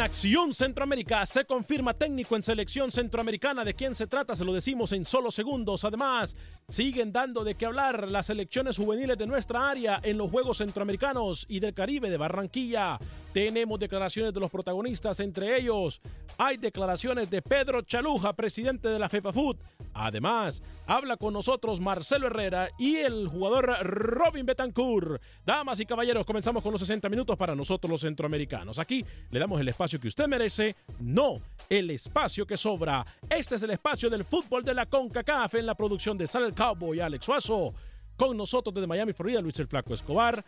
Acción Centroamérica se confirma técnico en selección centroamericana. ¿De quién se trata? Se lo decimos en solo segundos. Además, siguen dando de qué hablar las selecciones juveniles de nuestra área en los Juegos Centroamericanos y del Caribe de Barranquilla. Tenemos declaraciones de los protagonistas, entre ellos hay declaraciones de Pedro Chaluja, presidente de la FEPAFUT. Además, habla con nosotros Marcelo Herrera y el jugador Robin Betancourt. Damas y caballeros, comenzamos con los 60 minutos para nosotros los centroamericanos. Aquí le damos el espacio que usted merece, no el espacio que sobra. Este es el espacio del fútbol de la CONCACAF en la producción de Sal el Cowboy Alex Suazo. Con nosotros desde Miami, Florida, Luis el Flaco Escobar.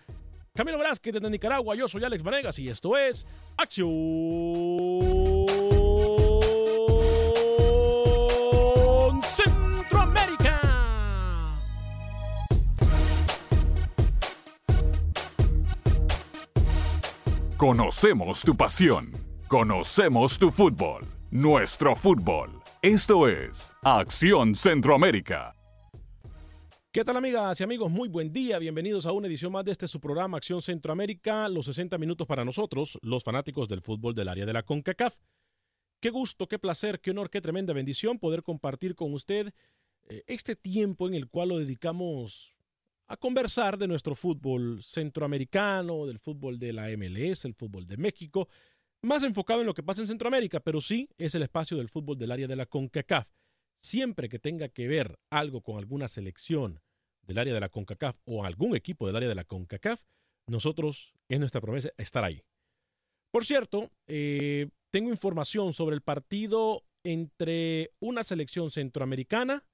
Camilo Velázquez desde Nicaragua, yo soy Alex Vanegas y esto es Acción Centroamérica. Conocemos tu pasión. Conocemos tu fútbol. Nuestro fútbol. Esto es Acción Centroamérica. ¿Qué tal amigas y amigos? Muy buen día, bienvenidos a una edición más de este su programa Acción Centroamérica, los 60 minutos para nosotros, los fanáticos del fútbol del área de la CONCACAF. Qué gusto, qué placer, qué honor, qué tremenda bendición poder compartir con usted eh, este tiempo en el cual lo dedicamos a conversar de nuestro fútbol centroamericano, del fútbol de la MLS, el fútbol de México, más enfocado en lo que pasa en Centroamérica, pero sí es el espacio del fútbol del área de la CONCACAF. Siempre que tenga que ver algo con alguna selección del área de la CONCACAF o algún equipo del área de la CONCACAF, nosotros es nuestra promesa estar ahí. Por cierto, eh, tengo información sobre el partido entre una selección centroamericana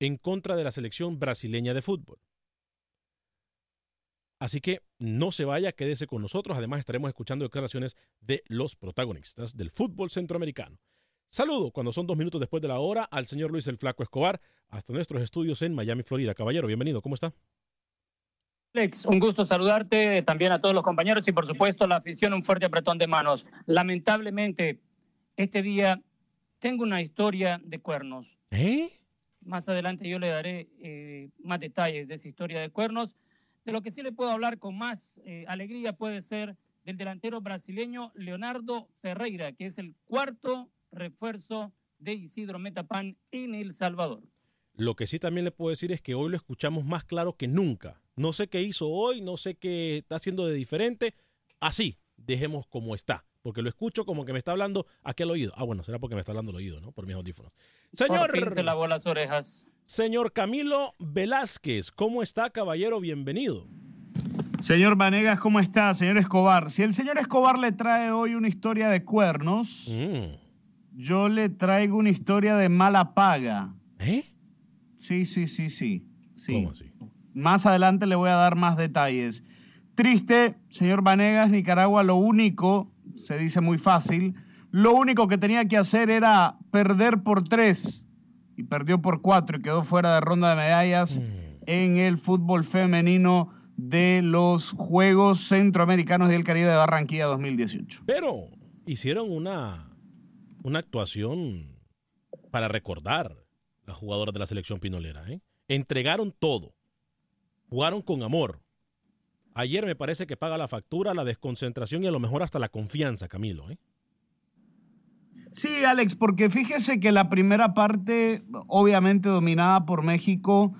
en contra de la selección brasileña de fútbol. Así que no se vaya, quédese con nosotros. Además, estaremos escuchando declaraciones de los protagonistas del fútbol centroamericano. Saludo cuando son dos minutos después de la hora al señor Luis el Flaco Escobar, hasta nuestros estudios en Miami, Florida. Caballero, bienvenido, ¿cómo está? Alex, un gusto saludarte, también a todos los compañeros y por supuesto la afición, un fuerte apretón de manos. Lamentablemente, este día tengo una historia de cuernos. ¿Eh? Más adelante yo le daré eh, más detalles de esa historia de cuernos. De lo que sí le puedo hablar con más eh, alegría puede ser del delantero brasileño Leonardo Ferreira, que es el cuarto refuerzo de Isidro Metapan en El Salvador. Lo que sí también le puedo decir es que hoy lo escuchamos más claro que nunca. No sé qué hizo hoy, no sé qué está haciendo de diferente. Así, dejemos como está. Porque lo escucho como que me está hablando aquí al oído. Ah, bueno, será porque me está hablando al oído, ¿no? Por mis audífonos. Señor. Por fin se lavó las orejas. Señor Camilo Velázquez, ¿cómo está, caballero? Bienvenido. Señor Vanegas, ¿cómo está? Señor Escobar, si el señor Escobar le trae hoy una historia de cuernos, Mm. yo le traigo una historia de mala paga. ¿Eh? Sí, sí, sí, sí. sí. ¿Cómo así? Más adelante le voy a dar más detalles. Triste, señor Vanegas, Nicaragua lo único, se dice muy fácil, lo único que tenía que hacer era perder por tres y perdió por cuatro y quedó fuera de ronda de medallas en el fútbol femenino de los Juegos Centroamericanos y del Caribe de Barranquilla 2018. Pero hicieron una, una actuación para recordar las jugadoras de la selección pinolera. ¿eh? Entregaron todo. Jugaron con amor. Ayer me parece que paga la factura, la desconcentración y a lo mejor hasta la confianza, Camilo. ¿eh? Sí, Alex, porque fíjese que la primera parte, obviamente dominada por México,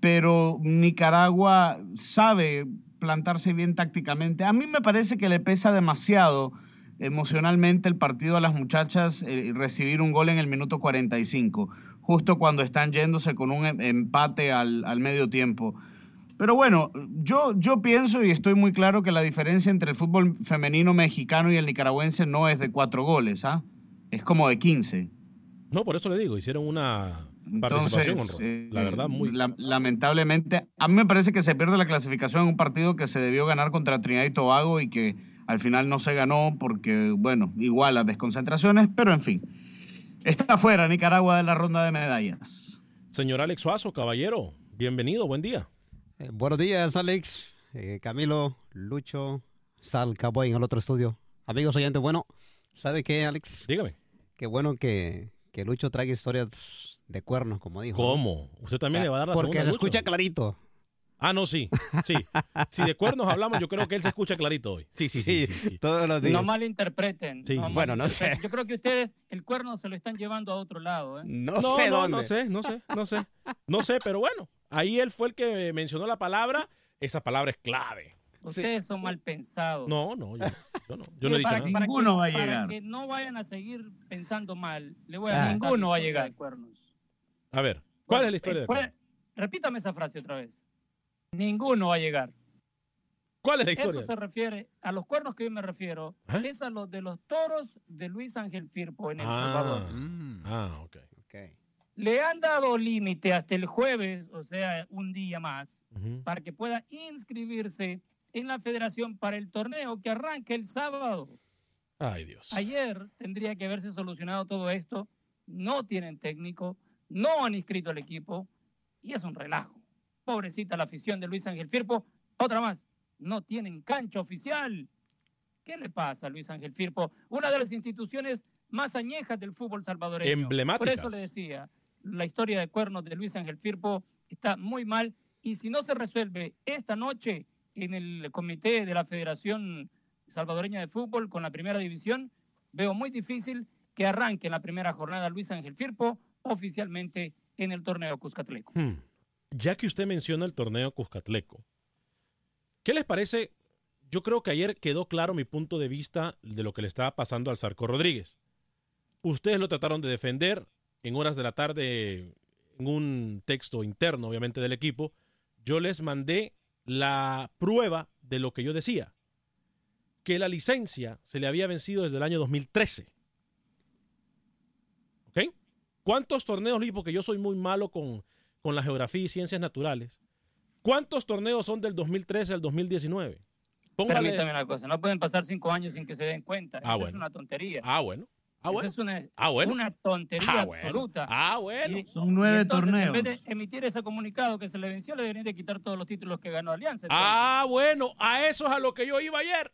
pero Nicaragua sabe plantarse bien tácticamente. A mí me parece que le pesa demasiado emocionalmente el partido a las muchachas eh, recibir un gol en el minuto 45, justo cuando están yéndose con un em- empate al, al medio tiempo. Pero bueno, yo, yo pienso y estoy muy claro que la diferencia entre el fútbol femenino mexicano y el nicaragüense no es de cuatro goles, ¿ah? Es como de 15. No, por eso le digo, hicieron una participación Entonces, honrosa. eh, La verdad, muy... la- lamentablemente, a mí me parece que se pierde la clasificación en un partido que se debió ganar contra Trinidad y Tobago y que al final no se ganó porque, bueno, igual las desconcentraciones, pero en fin. Está fuera Nicaragua de la ronda de medallas. Señor Alex Suazo, caballero, bienvenido, buen día. Eh, buenos días, Alex, eh, Camilo, Lucho, Sal, Cowboy en el otro estudio. Amigos oyentes, bueno, ¿sabe qué, Alex? Dígame. Qué bueno que, que Lucho traiga historias de cuernos, como dijo. ¿Cómo? ¿Usted también le va a dar la Porque segunda se Lucho? escucha clarito. Ah, no, sí, sí. Si de cuernos hablamos, yo creo que él se escucha clarito hoy. Sí, sí, sí. sí, sí. todos los días. No malinterpreten. Sí. no Bueno, no sé. Yo creo que ustedes el cuerno se lo están llevando a otro lado. ¿eh? No, No, sé no, dónde. no sé, no sé, no sé. No sé, pero bueno, ahí él fue el que mencionó la palabra. Esa palabra es clave. Ustedes son mal pensados. No, no, yo, yo no. Yo no he dicho para, nada. para Ninguno que, va a para llegar. que no vayan a seguir pensando mal, le voy Ah. a contar Ninguno va a llegar. de cuernos. A ver, ¿cuál Bueno, es la historia eh, de ¿cuál- cuernos? Repítame esa frase otra vez. Ninguno va a llegar. ¿Cuál es la Eso historia? se refiere, a los cuernos que yo me refiero, ¿Eh? es a los de los toros de Luis Ángel Firpo en El Salvador. Ah, Mm, ah, ok. ok. Le han dado límite hasta el jueves, o sea, un día más, para que pueda inscribirse en la federación para el torneo que arranca el sábado. Ay, Dios. Ayer tendría que haberse solucionado todo esto. No tienen técnico, no han inscrito al equipo y es un relajo. Pobrecita la afición de Luis Ángel Firpo. Otra más, no tienen cancha oficial. ¿Qué le pasa a Luis Ángel Firpo? Una de las instituciones más añejas del fútbol salvadoreño. Por Emblemáticas. eso le decía, la historia de cuernos de Luis Ángel Firpo está muy mal y si no se resuelve esta noche en el comité de la Federación Salvadoreña de Fútbol con la primera división, veo muy difícil que arranque en la primera jornada Luis Ángel Firpo oficialmente en el torneo Cuscatleco. Hmm. Ya que usted menciona el torneo Cuscatleco, ¿qué les parece? Yo creo que ayer quedó claro mi punto de vista de lo que le estaba pasando al Zarco Rodríguez. Ustedes lo trataron de defender en horas de la tarde en un texto interno, obviamente, del equipo. Yo les mandé la prueba de lo que yo decía, que la licencia se le había vencido desde el año 2013. ¿Ok? ¿Cuántos torneos, Luis? Porque yo soy muy malo con, con la geografía y ciencias naturales. ¿Cuántos torneos son del 2013 al 2019? Póngale- Permítame una cosa, no pueden pasar cinco años sin que se den cuenta. Ah, Eso es una tontería. Ah, bueno. Ah, Eso bueno. es una, Ah, bueno. una tontería Ah, bueno. absoluta. Ah, bueno. Y- Son nueve entonces, torneos. En vez de emitir ese comunicado que se le venció, le deberían de quitar todos los títulos que ganó Alianza. Ah, bueno. A eso es a lo que yo iba ayer.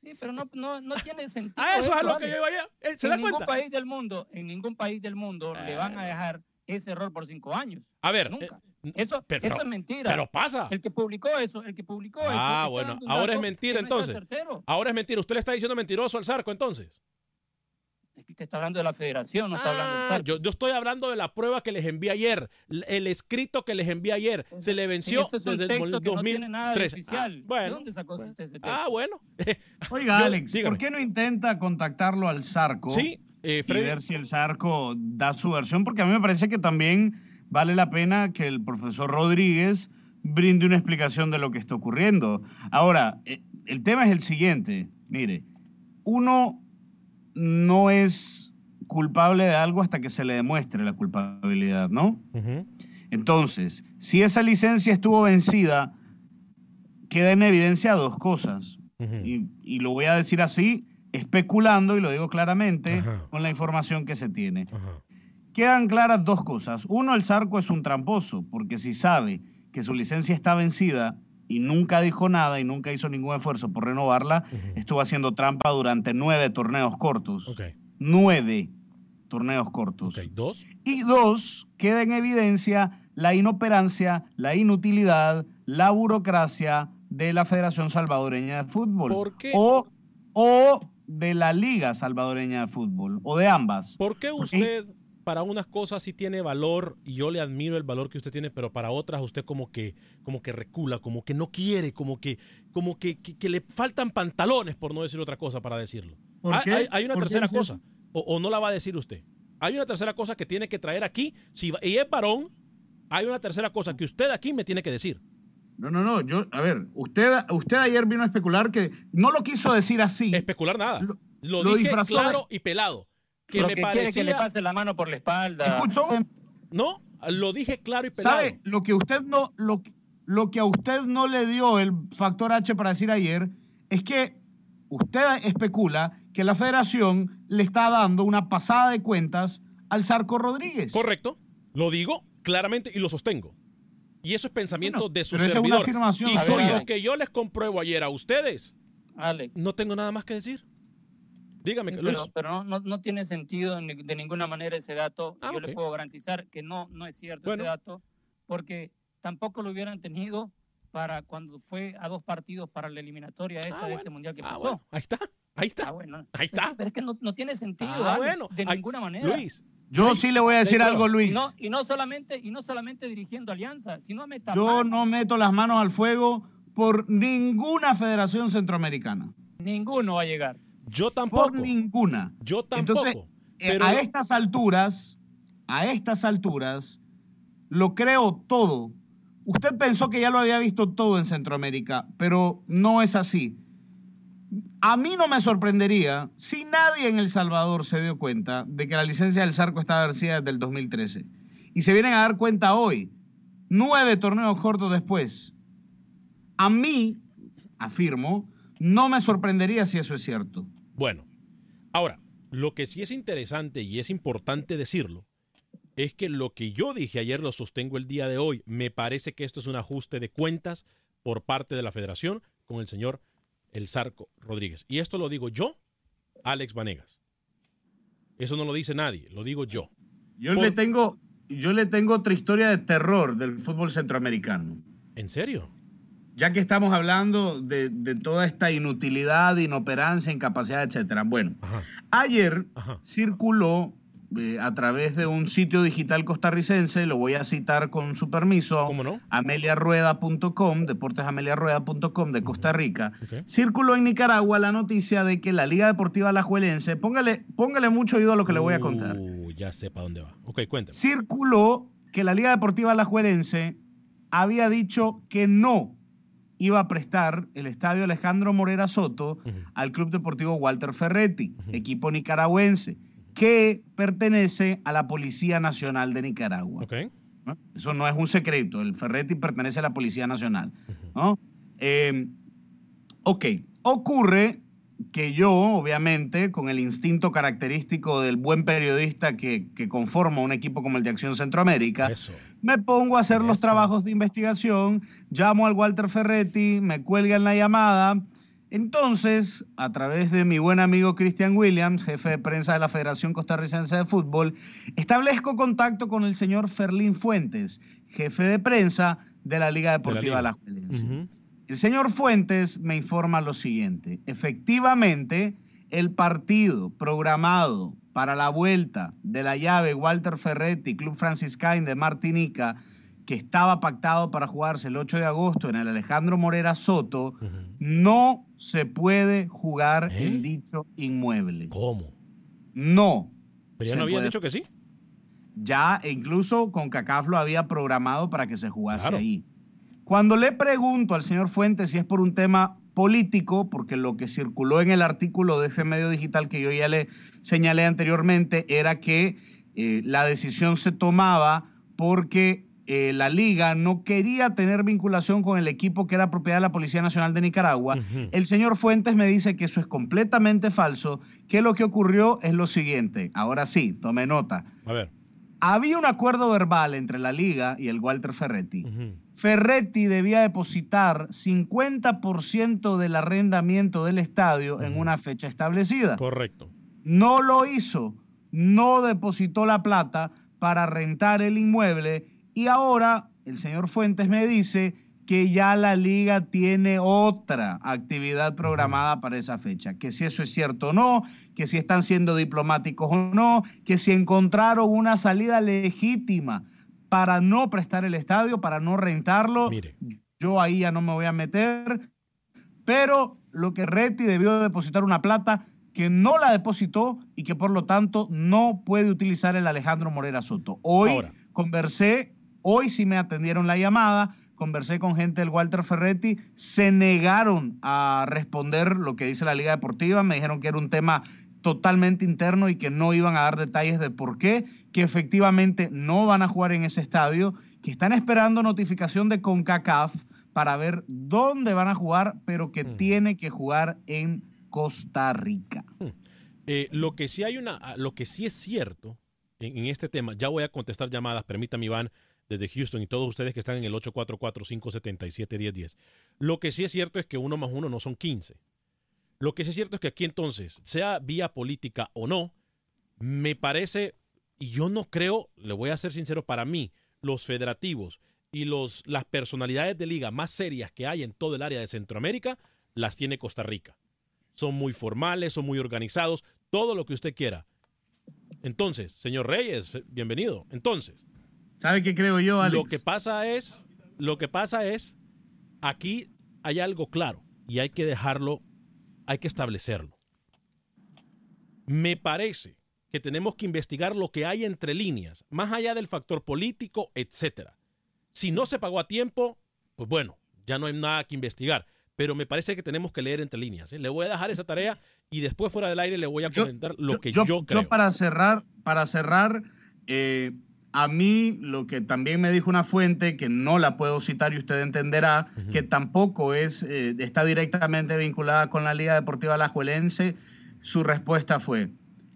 Sí, pero no, no, no tiene sentido. A eso es a lo que yo iba ayer. Eh, ¿Se en da ningún cuenta? país del mundo, en ningún país del mundo le van a dejar ese error por cinco años. A ver. Nunca. eh, Eso, pero- eso es mentira. Pero pasa. el que publicó eso, el que publicó eso. Ah, bueno. Ahora es mentira entonces. Ahora es mentira. Usted le está diciendo mentiroso al Zarco entonces. Usted está hablando de la federación, no está hablando del Ah, SAR. yo, yo estoy hablando de la prueba que les envié ayer, el escrito que les envié ayer. Se le venció Ese es desde el texto que no 2013. tiene nada de oficial. Ah, bueno. ¿De dónde sacó usted ese texto? Ah, bueno. Oiga, Yo- Alex, dígame. ¿por qué no intenta contactarlo al Zarco? Sí, eh, y Freddy. ver si el Zarco da su versión, porque a mí me parece que también vale la pena que el profesor Rodríguez brinde una explicación de lo que está ocurriendo. Ahora, eh, el tema es el siguiente, mire, uno no es culpable de algo hasta que se le demuestre la culpabilidad, ¿no? Entonces, si esa licencia estuvo vencida, queda en evidencia dos cosas. Y, y lo voy a decir así, especulando, y lo digo claramente, con la información que se tiene. Quedan claras dos cosas. Uno, el Zarco es un tramposo, porque si sabe que su licencia está vencida y nunca dijo nada y nunca hizo ningún esfuerzo por renovarla, estuvo haciendo trampa durante nueve torneos cortos. Nueve torneos cortos. Dos. Y dos, queda en evidencia la inoperancia, la inutilidad, la burocracia de la Federación Salvadoreña de Fútbol. ¿Por qué? O, o de la Liga Salvadoreña de Fútbol, o de ambas. ¿Por qué Porque- usted para unas cosas sí tiene valor y yo le admiro el valor que usted tiene, pero para otras usted como que como que recula, como que no quiere, como que como que, que- que le faltan pantalones por no decir otra cosa para decirlo. ¿Por Hay, qué? hay- hay una ¿Por qué tercera cosa o, o no la va a decir usted. Hay una tercera cosa que tiene que traer aquí. Si y es varón, hay una tercera cosa que usted aquí me tiene que decir. No, no, no. Yo, a ver, usted, usted ayer vino a especular que no lo quiso decir así. Especular nada. Lo- Lo, lo dije disfrazó de- claro y pelado. Que Lo me que quiere que le parecía... pase la mano por la espalda. ¿Escuchó? No, lo dije claro y pelado. ¿Sabe? Lo que usted no, lo, lo que a usted no le dio el factor H para decir ayer es que usted especula que la federación le está dando una pasada de cuentas al Zarco Rodríguez. Correcto. Lo digo claramente y lo sostengo. Y eso es pensamiento Bueno, de su pero esa es una servidor. afirmación. y ver, soy lo que yo les compruebo ayer a ustedes. Alex. No tengo nada más que decir. Dígame, Sí, Luis. pero, pero no, no, no tiene sentido de ninguna manera ese dato. Ah, Yo le puedo garantizar que no, no es cierto Bueno. ese dato, porque tampoco lo hubieran tenido para cuando fue a dos partidos para la eliminatoria esta Ah, de bueno. este mundial que Ah, pasó. bueno, Ahí está. Ahí está. Ah, bueno. Ahí está. Pero es que no, no tiene sentido, Ah, Alex, de Ay, ninguna manera. Luis. Yo sí le voy a decir algo. Luis. Y no, y no solamente, y no solamente dirigiendo Alianza, sino a Meta. Yo no meto las manos al fuego por ninguna federación centroamericana. Ninguno va a llegar. Yo tampoco. Por ninguna. Yo tampoco. Entonces, eh, pero a estas alturas, a estas alturas, lo creo todo. Usted pensó que ya lo había visto todo en Centroamérica, pero no es así. A mí no me sorprendería si nadie en El Salvador se dio cuenta de que la licencia del Zarco estaba vencida desde el 2013. Y se vienen a dar cuenta hoy, nueve torneos cortos después. A mí, afirmo, no me sorprendería si eso es cierto. Bueno, ahora, lo que sí es interesante y es importante decirlo es que lo que yo dije ayer lo sostengo el día de hoy. Me parece que esto es un ajuste de cuentas por parte de la federación con el señor El Zarco Rodríguez. Y esto lo digo yo, Alex Vanegas. Eso no lo dice nadie, lo digo yo. Yo Por- le tengo, yo le tengo otra historia de terror del fútbol centroamericano. ¿En serio? Ya que estamos hablando de, de toda esta inutilidad, inoperancia, incapacidad, etcétera. Bueno, Ajá. ayer Ajá. circuló eh, a través de un sitio digital costarricense, lo voy a citar con su permiso, ¿Cómo no? ameliarueda.com, deportesameliarueda.com de Costa Rica, circuló en Nicaragua la noticia de que la Liga Deportiva Alajuelense, póngale, póngale mucho oído a lo que le voy a contar. Uh, ya sé para dónde va. Ok, cuéntame. circuló que la Liga Deportiva Alajuelense había dicho que no iba a prestar el estadio Alejandro Morera Soto al Club Deportivo Walter Ferretti, equipo nicaragüense, que pertenece a la Policía Nacional de Nicaragua. Ok. ¿no? Eso no es un secreto, el Ferretti pertenece a la Policía Nacional. ¿no? Eh, ok, ocurre que yo, obviamente, con el instinto característico del buen periodista que, que conforma un equipo como el de Acción Centroamérica, Eso. Me pongo a hacer los trabajos de investigación, llamo al Walter Ferretti, me cuelgan la llamada. Entonces, a través de mi buen amigo Christian Williams, jefe de prensa de la Federación Costarricense de Fútbol, establezco contacto con el señor Ferlín Fuentes, jefe de prensa de la Liga Deportiva Liga. Alajuelense. Ujú. El señor Fuentes me informa lo siguiente. Efectivamente, el partido programado para la vuelta de la llave Walter Ferretti, Club Franciscain de Martinica, que estaba pactado para jugarse el 8 de agosto en el Alejandro Morera Soto, no se puede jugar ¿Eh? en dicho inmueble. ¿Cómo? No. Pero ya no había puede. dicho que sí. Ya e incluso con CACAF lo había programado para que se jugase Claro. ahí. Cuando le pregunto al señor Fuentes si es por un tema político, porque lo que circuló en el artículo de ese medio digital que yo ya le señalé anteriormente era que eh, la decisión se tomaba porque eh, la liga no quería tener vinculación con el equipo que era propiedad de la Policía Nacional de Nicaragua. El señor Fuentes me dice que eso es completamente falso, que lo que ocurrió es lo siguiente. Ahora sí, tome nota. A ver. Había un acuerdo verbal entre la liga y el Walter Ferretti. Ferretti debía depositar 50% del arrendamiento del estadio en una fecha establecida. Correcto. No lo hizo, no depositó la plata para rentar el inmueble y ahora el señor Fuentes me dice que ya la liga tiene otra actividad programada para esa fecha, que si eso es cierto o no, que si están siendo diplomáticos o no, que si encontraron una salida legítima para no prestar el estadio, para no rentarlo, Mire. yo ahí ya no me voy a meter, pero lo que Reti debió depositar una plata que no la depositó y que por lo tanto no puede utilizar el Alejandro Morera Soto. Hoy Ahora. conversé, hoy sí me atendieron la llamada, conversé con gente del Walter Ferretti, se negaron a responder lo que dice la Liga Deportiva, me dijeron que era un tema totalmente interno y que no iban a dar detalles de por qué, que efectivamente no van a jugar en ese estadio, que están esperando notificación de CONCACAF para ver dónde van a jugar, pero que Mm. tiene que jugar en Costa Rica. Eh, lo que sí hay una, ah, lo que sí es cierto en, en este tema, ya voy a contestar llamadas, permítame Iván, desde Houston y todos ustedes que están en el 844-577-1010. Lo que sí es cierto es que uno más uno no son 15. Lo que sí es cierto es que aquí entonces, sea vía política o no, me parece, y yo no creo, le voy a ser sincero, para mí, los federativos y los, las personalidades de liga más serias que hay en todo el área de Centroamérica, las tiene Costa Rica son muy formales, son muy organizados, todo lo que usted quiera. Entonces, señor Reyes, bienvenido. Entonces, ¿Sabe qué creo yo, Alex? lo que pasa es, lo que pasa es, aquí hay algo claro y hay que dejarlo, hay que establecerlo. Me parece que tenemos que investigar lo que hay entre líneas, más allá del factor político, etcétera. Si no se pagó a tiempo, pues bueno, ya no hay nada que investigar. Pero me parece que tenemos que leer entre líneas. ¿eh? Le voy a dejar esa tarea y después fuera del aire le voy a Yo- comentar lo que yo, yo, creo. para cerrar, para cerrar, eh, a mí lo que también me dijo una fuente, que no la puedo citar y usted entenderá, que tampoco es, eh, está directamente vinculada con la Liga Deportiva Alajuelense, su respuesta fue,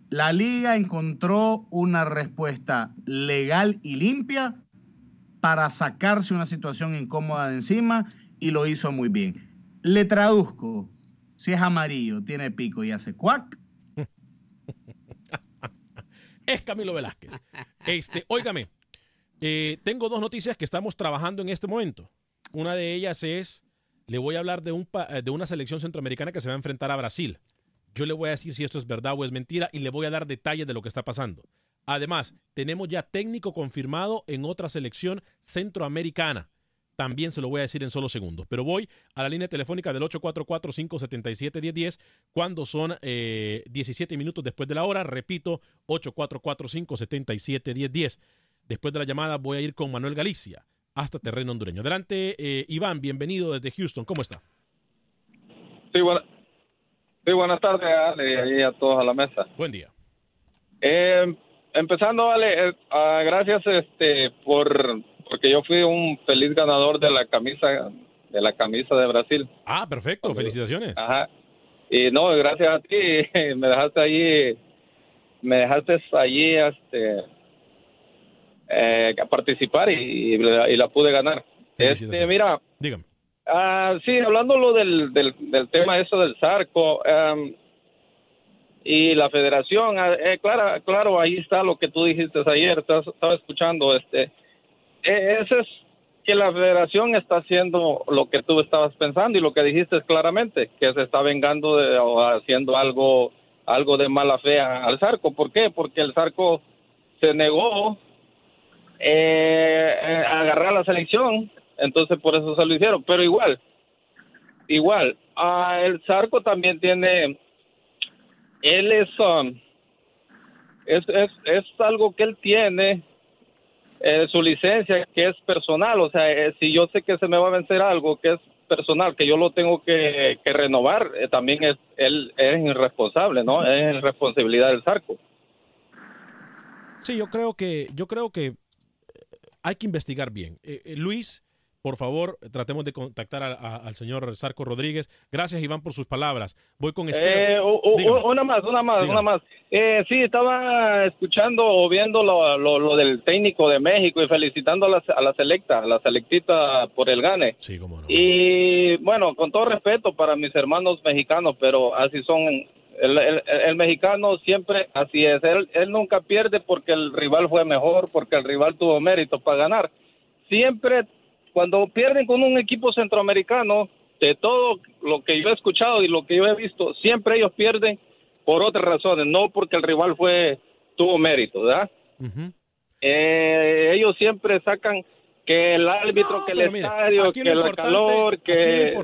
la liga encontró una respuesta legal y limpia para sacarse una situación incómoda de encima y lo hizo muy bien. Le traduzco, si es amarillo, tiene pico y hace cuac, es Camilo Velázquez. Este, óigame, eh, tengo dos noticias que estamos trabajando en este momento. Una de ellas es, le voy a hablar de, un, eh, de una selección centroamericana que se va a enfrentar a Brasil. Yo le voy a decir si esto es verdad o es mentira y le voy a dar detalles de lo que está pasando. Además, tenemos ya técnico confirmado en otra selección centroamericana. También se lo voy a decir en solo segundos. Pero voy a la línea telefónica del 844-577-1010 cuando son eh, 17 minutos después de la hora. Repito, 844-577-1010. Después de la llamada voy a ir con Manuel Galicia hasta terreno hondureño. Adelante, eh, Iván, bienvenido desde Houston. ¿Cómo está? Sí, buena- sí, buenas tardes, Ale, y a todos a la mesa. Buen día. Eh, empezando, Ale, eh, ah, gracias este, por porque yo fui un feliz ganador de la camisa de la camisa de Brasil. Ah, perfecto. Felicitaciones. Ajá. Y no, gracias a ti, me dejaste allí, me dejaste allí, este, eh, participar y, y la- y la pude ganar. Este, mira, Dígame. Ah, sí, hablando lo del, del, del tema eso del Zarco em, y la federación, ah, eh, claro, claro, ahí está lo que tú dijiste ayer, estaba escuchando, este, eh, eso es que la federación está haciendo lo que tú estabas pensando y lo que dijiste claramente, que se está vengando de, o haciendo algo algo de mala fe al Zarco. ¿Por qué? Porque el Zarco se negó eh, a agarrar la selección, entonces por eso se lo hicieron. Pero igual, igual, ah, el Zarco también tiene, él es, um, es, es, es algo que él tiene eh, su licencia que es personal, o sea, eh, si yo sé que se me va a vencer algo que es personal, que yo lo tengo que, que renovar, eh, también es él es irresponsable, ¿no? Es responsabilidad del Zarco. Sí, yo creo que yo creo que hay que investigar bien. Luis, por favor, tratemos de contactar al señor Sarco Rodríguez. Gracias, Iván, por sus palabras. Voy con este. Eh, una más, una más, una más. Eh, sí, estaba escuchando o viendo lo, del técnico de México y felicitando a la, a la selecta, a la selectita por el gane. Sí, cómo no. Y bueno, con todo respeto para mis hermanos mexicanos, pero así son el, el, mexicano siempre así es. Él, él nunca pierde porque el rival fue mejor, porque el rival tuvo mérito para ganar. Siempre cuando pierden con un equipo centroamericano, de todo lo que yo he escuchado y lo que yo he visto, siempre ellos pierden por otras razones, no porque el rival fue tuvo mérito, ¿verdad? eh, ellos siempre sacan que el árbitro, que el estadio, que el calor, que...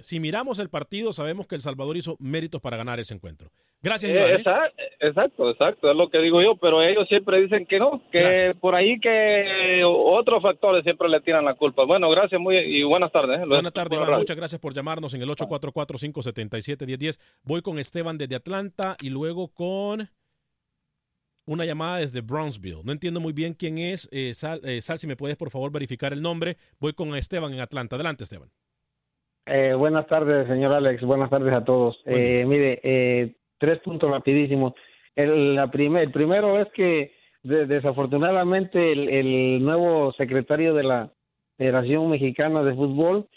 si miramos el partido sabemos que El Salvador hizo méritos para ganar ese encuentro. Gracias, eh, Iván. ¿eh? Exacto, exacto, es lo que digo yo, pero ellos siempre dicen que no, que por ahí que otros factores siempre le tiran la culpa. Bueno, gracias muy y buenas tardes. ¿eh? Buenas tardes, Iván. Muchas gracias por llamarnos en el 844-577-1010. Voy con Esteban desde Atlanta y luego con una llamada desde Brownsville. No entiendo muy bien quién es. Eh, Sal, eh, Sal, si me puedes por favor verificar el nombre. Voy con Esteban en Atlanta. Adelante, Esteban. Eh, buenas tardes, señor Alex. Buenas tardes a todos. Eh, mire, eh, tres puntos rapidísimos. El, la el primero es que desafortunadamente el, el, nuevo secretario de la Federación Mexicana de Fútbol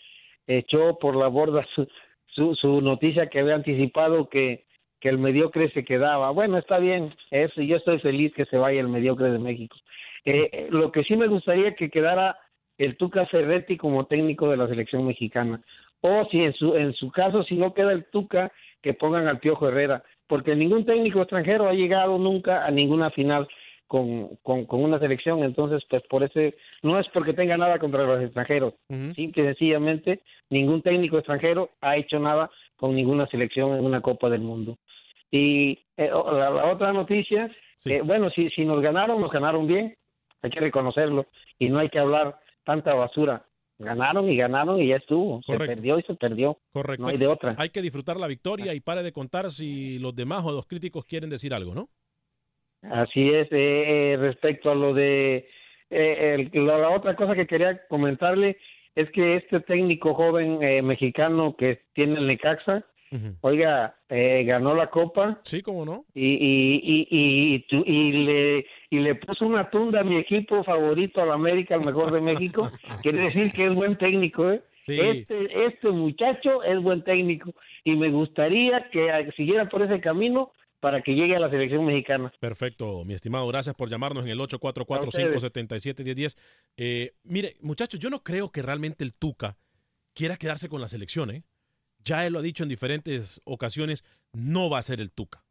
echó por la borda su, su, su noticia que había anticipado que que el mediocre se quedaba. Bueno, está bien, eso, yo estoy feliz que se vaya el mediocre de México. Eh, lo que sí me gustaría que quedara el Tuca Ferretti como técnico de la selección mexicana. O si en su, en su caso, si no queda el Tuca, que pongan al Piojo Herrera, porque ningún técnico extranjero ha llegado nunca a ninguna final con, con, con una selección, entonces pues por ese, no es porque tenga nada contra los extranjeros, simple y sencillamente ningún técnico extranjero ha hecho nada con ninguna selección en una Copa del Mundo. Y eh, la, otra noticia, eh, bueno, si, si nos ganaron, nos ganaron bien, hay que reconocerlo y no hay que hablar tanta basura. Ganaron y ganaron y ya estuvo. Se perdió y se perdió. Correcto. No hay de otra. Hay que disfrutar la victoria y pare de contar si los demás o los críticos quieren decir algo, ¿no? Así es. Eh, respecto a lo de la, otra cosa que quería comentarle es que este técnico joven mexicano que tiene el Necaxa, Oiga, eh, ganó la copa. Sí, cómo no. Y, y, y, y, y, le, y le puso una tunda a mi equipo favorito, al América, el mejor de México. Quiere decir que es buen técnico, ¿eh? Este, este muchacho es buen técnico y me gustaría que siguiera por ese camino para que llegue a la selección mexicana. Perfecto, mi estimado. Gracias por llamarnos en el 844-577-1010. Eh, mire, muchachos, yo no creo que realmente el Tuca quiera quedarse con la selección, ¿eh? Ya él lo ha dicho en diferentes ocasiones, no va a ser el Tuca.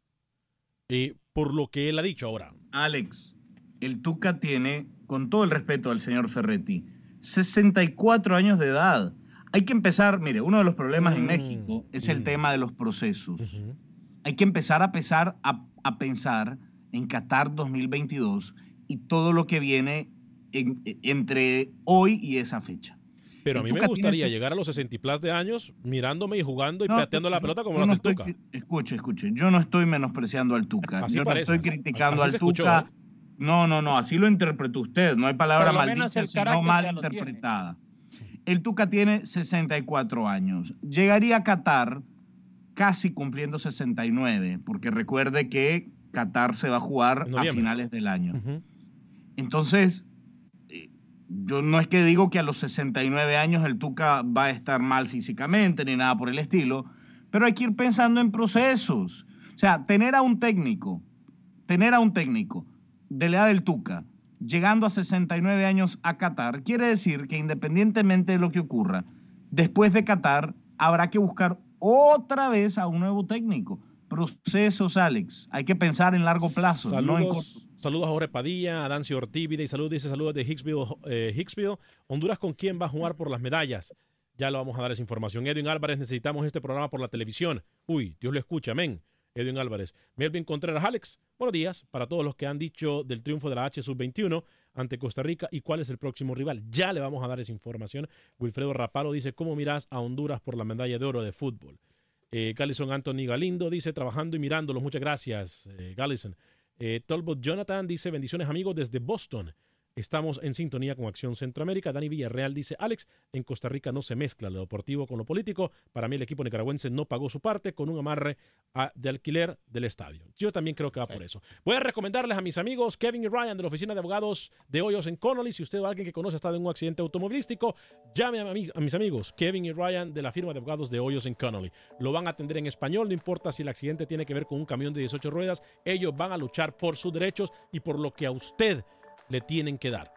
Eh, por lo que él ha dicho ahora. Alex, el Tuca tiene, con todo el respeto al señor Ferretti, 64 años de edad. Hay que empezar, mire, uno de los problemas en mm, México es el mm. tema de los procesos. Hay que empezar a, pesar, a, pensar en Qatar 2022 y todo lo que viene entre hoy y esa fecha. Pero a mí me gustaría llegar a los 60 y plus de años mirándome y jugando y pateando la pelota como lo hace el Tuca. Escuche, escuche. Yo no estoy menospreciando al Tuca. yo no estoy criticando al Tuca. ¿eh? No, no, no. Así lo interpretó usted. No hay palabra maldita, sino mal interpretada. El Tuca tiene 64 años. Llegaría a Qatar casi cumpliendo 69, porque recuerde que Qatar se va a jugar a finales del año. Entonces, yo no es que digo que a los 69 años el Tuca va a estar mal físicamente ni nada por el estilo, pero hay que ir pensando en procesos. O sea, tener a un técnico, tener a un técnico de la edad del Tuca llegando a 69 años a Qatar, quiere decir que independientemente de lo que ocurra, después de Qatar habrá que buscar otra vez a un nuevo técnico procesos, Alex. Hay que pensar en largo plazo, saludos, no en corto. Saludos a Jorge Padilla, a Dancio Ortívide y saludos, dice saludos de eh, Hicksville. Honduras, ¿con quién va a jugar por las medallas? Ya lo vamos a dar esa información. Edwin Álvarez, necesitamos este programa por la televisión. Uy, Dios lo escucha, amén. Edwin Álvarez. Melvin Contreras, Alex, buenos días para todos los que han dicho del triunfo de la H Sub-21 ante Costa Rica y cuál es el próximo rival. Ya le vamos a dar esa información. Wilfredo Rapalo dice, ¿cómo miras a Honduras por la medalla de oro de fútbol? Eh, Galison Anthony Galindo dice, trabajando y mirándolos. Muchas gracias, eh, Galison. Eh, Tolbot Jonathan dice, bendiciones amigos desde Boston. Estamos en sintonía con Acción Centroamérica. Dani Villarreal dice, Alex, en Costa Rica no se mezcla lo deportivo con lo político. Para mí el equipo nicaragüense no pagó su parte con un amarre a, de alquiler del estadio. Yo también creo que va por eso. Voy a recomendarles a mis amigos Kevin y Ryan de la Oficina de Abogados de Hoyos en Connolly. Si usted o alguien que conoce ha estado en un accidente automovilístico, llame a, mi, a mis amigos Kevin y Ryan de la firma de abogados de Hoyos en Connolly. Lo van a atender en español, no importa si el accidente tiene que ver con un camión de 18 ruedas. Ellos van a luchar por sus derechos y por lo que a usted le tienen que dar.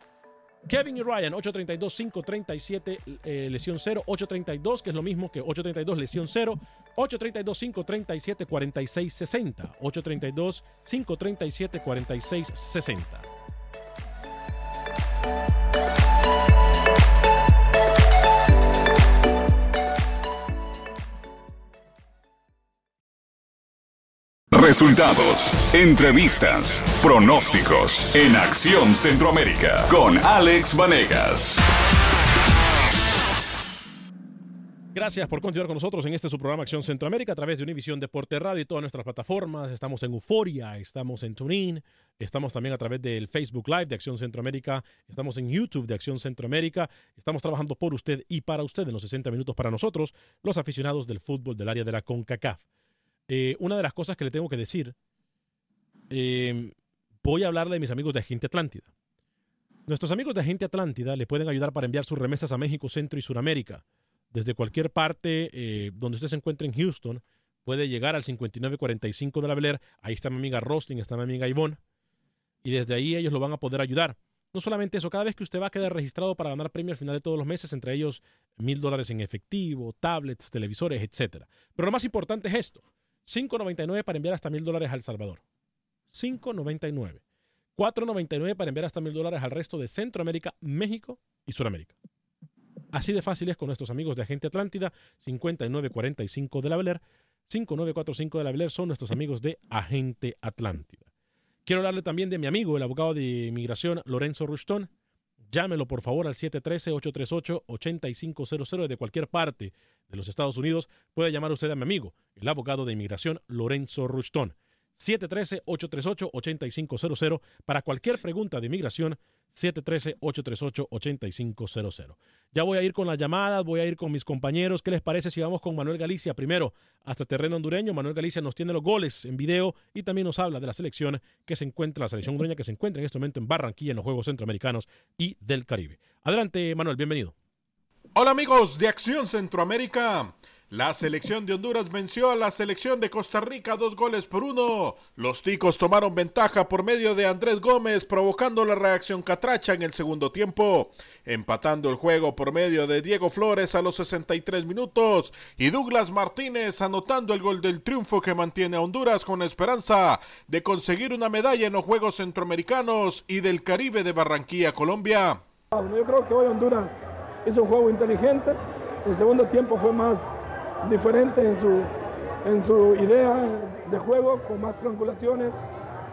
Kevin y Ryan, 832-537 eh, lesión 0, 832, que es lo mismo que 832 lesión 0, 832-537 4660, 832-537 4660. Resultados, entrevistas, pronósticos en Acción Centroamérica con Alex Vanegas. Gracias por continuar con nosotros en este su programa Acción Centroamérica a través de Univisión Deporte Radio y todas nuestras plataformas. Estamos en Euforia, estamos en TuneIn, estamos también a través del Facebook Live de Acción Centroamérica, estamos en YouTube de Acción Centroamérica. Estamos trabajando por usted y para usted en los 60 minutos para nosotros, los aficionados del fútbol del área de la CONCACAF. Eh, una de las cosas que le tengo que decir, eh, voy a hablarle de mis amigos de Agente Atlántida. Nuestros amigos de Agente Atlántida le pueden ayudar para enviar sus remesas a México, Centro y Suramérica. Desde cualquier parte eh, donde usted se encuentre en Houston, puede llegar al 5945 de la Bel Ahí está mi amiga Rosling, está mi amiga Ivonne. Y desde ahí ellos lo van a poder ayudar. No solamente eso, cada vez que usted va a quedar registrado para ganar premio al final de todos los meses, entre ellos mil dólares en efectivo, tablets, televisores, etc. Pero lo más importante es esto. 5.99 para enviar hasta mil dólares a El Salvador. 5.99. 4.99 para enviar hasta mil dólares al resto de Centroamérica, México y Sudamérica. Así de fácil es con nuestros amigos de Agente Atlántida, 5945 de la Beler, 5945 de la Beler son nuestros amigos de Agente Atlántida. Quiero hablarle también de mi amigo, el abogado de inmigración Lorenzo Rushton. Llámelo por favor al 713-838-8500 de cualquier parte de los Estados Unidos. Puede llamar usted a mi amigo, el abogado de inmigración Lorenzo Rushton. 713-838-8500 para cualquier pregunta de inmigración. 713-838-8500. Ya voy a ir con las llamadas, voy a ir con mis compañeros. ¿Qué les parece si vamos con Manuel Galicia primero hasta terreno hondureño? Manuel Galicia nos tiene los goles en video y también nos habla de la selección que se encuentra, la selección hondureña que se encuentra en este momento en Barranquilla en los Juegos Centroamericanos y del Caribe. Adelante, Manuel, bienvenido. Hola amigos de Acción Centroamérica. La selección de Honduras venció a la selección de Costa Rica dos goles por uno. Los ticos tomaron ventaja por medio de Andrés Gómez, provocando la reacción catracha en el segundo tiempo, empatando el juego por medio de Diego Flores a los 63 minutos y Douglas Martínez anotando el gol del triunfo que mantiene a Honduras con esperanza de conseguir una medalla en los Juegos Centroamericanos y del Caribe de Barranquilla, Colombia. Yo creo que hoy Honduras hizo un juego inteligente. El segundo tiempo fue más diferente en su, en su idea de juego, con más triangulaciones,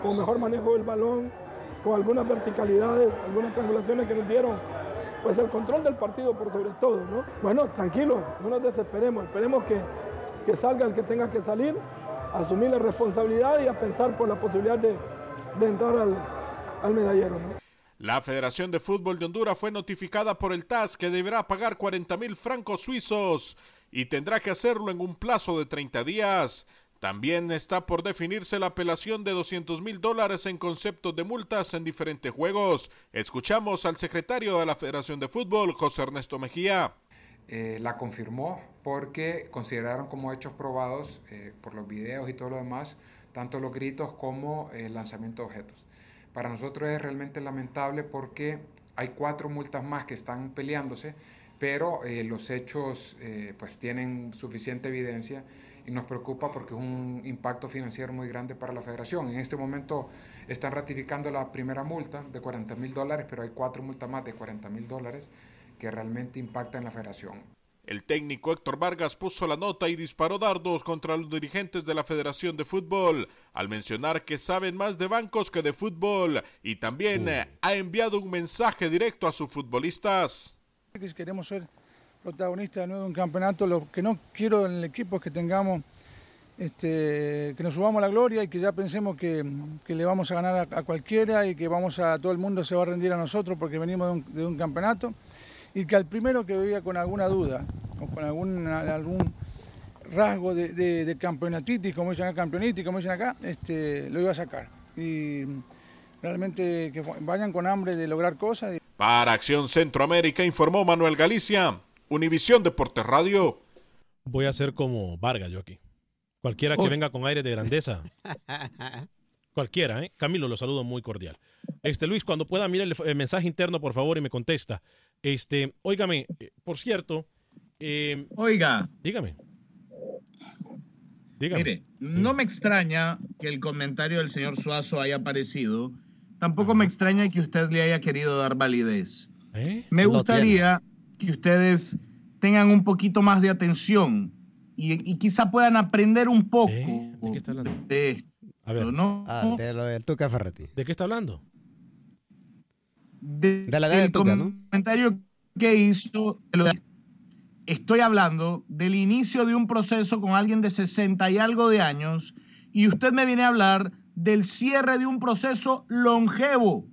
con mejor manejo del balón, con algunas verticalidades, algunas triangulaciones que nos dieron pues el control del partido por sobre todo, ¿no? Bueno, tranquilo, no nos desesperemos, esperemos que, que salga el que tenga que salir, asumir la responsabilidad y a pensar por la posibilidad de, entrar al, al medallero. La Federación de Fútbol de Honduras fue notificada por el TAS que deberá pagar 40 mil francos suizos y tendrá que hacerlo en un plazo de 30 días. También está por definirse la apelación de 200 mil dólares en conceptos de multas en diferentes juegos. Escuchamos al secretario de la Federación de Fútbol, José Ernesto Mejía. Eh, la confirmó porque consideraron como hechos probados eh, por los videos y todo lo demás, tanto los gritos como el lanzamiento de objetos. Para nosotros es realmente lamentable porque hay cuatro multas más que están peleándose pero eh, los hechos eh, pues tienen suficiente evidencia y nos preocupa porque es un impacto financiero muy grande para la federación. En este momento están ratificando la primera multa de 40 mil dólares, pero hay cuatro multas más de 40 mil dólares que realmente impactan en la federación. El técnico Héctor Vargas puso la nota y disparó dardos contra los dirigentes de la Federación de Fútbol, al mencionar que saben más de bancos que de fútbol y también ha enviado un mensaje directo a sus futbolistas. Queremos ser protagonistas de nuevo de un campeonato, lo que no quiero en el equipo es que tengamos, este, que nos subamos a la gloria y que ya pensemos que, que le vamos a ganar a, a, cualquiera y que vamos a, todo el mundo se va a rendir a nosotros porque venimos de un, de un campeonato y que al primero que veía con alguna duda o con algún, algún rasgo de, de, de, campeonatitis, como dicen acá, campeonitis, como dicen acá, este, lo iba a sacar. Y realmente que vayan con hambre de lograr cosas. Para Acción Centroamérica informó Manuel Galicia, Univisión Deportes Radio. Voy a ser como Vargas yo aquí. Cualquiera que venga con aire de grandeza. Cualquiera, ¿eh? Camilo, lo saludo muy cordial. Este Luis, cuando pueda, mira el, el mensaje interno, por favor, y me contesta. Este, óigame, eh, por cierto. Eh, Oiga. Dígame. Dígame. Mire, no me extraña que el comentario del señor Suazo haya aparecido. Tampoco me extraña que usted le haya querido dar validez. ¿Eh? Me gustaría que ustedes tengan un poquito más de atención y, y quizá puedan aprender un poco ¿Eh? ¿De qué está hablando? de esto. A ver. ¿no? Ah, de lo del Tuca Ferretti. ¿De qué está hablando? De, de la edad del de Tuca, ¿no? comentario que hizo. Estoy hablando del inicio de un proceso con alguien de 60 y algo de años y usted me viene a hablar del cierre de un proceso longevo.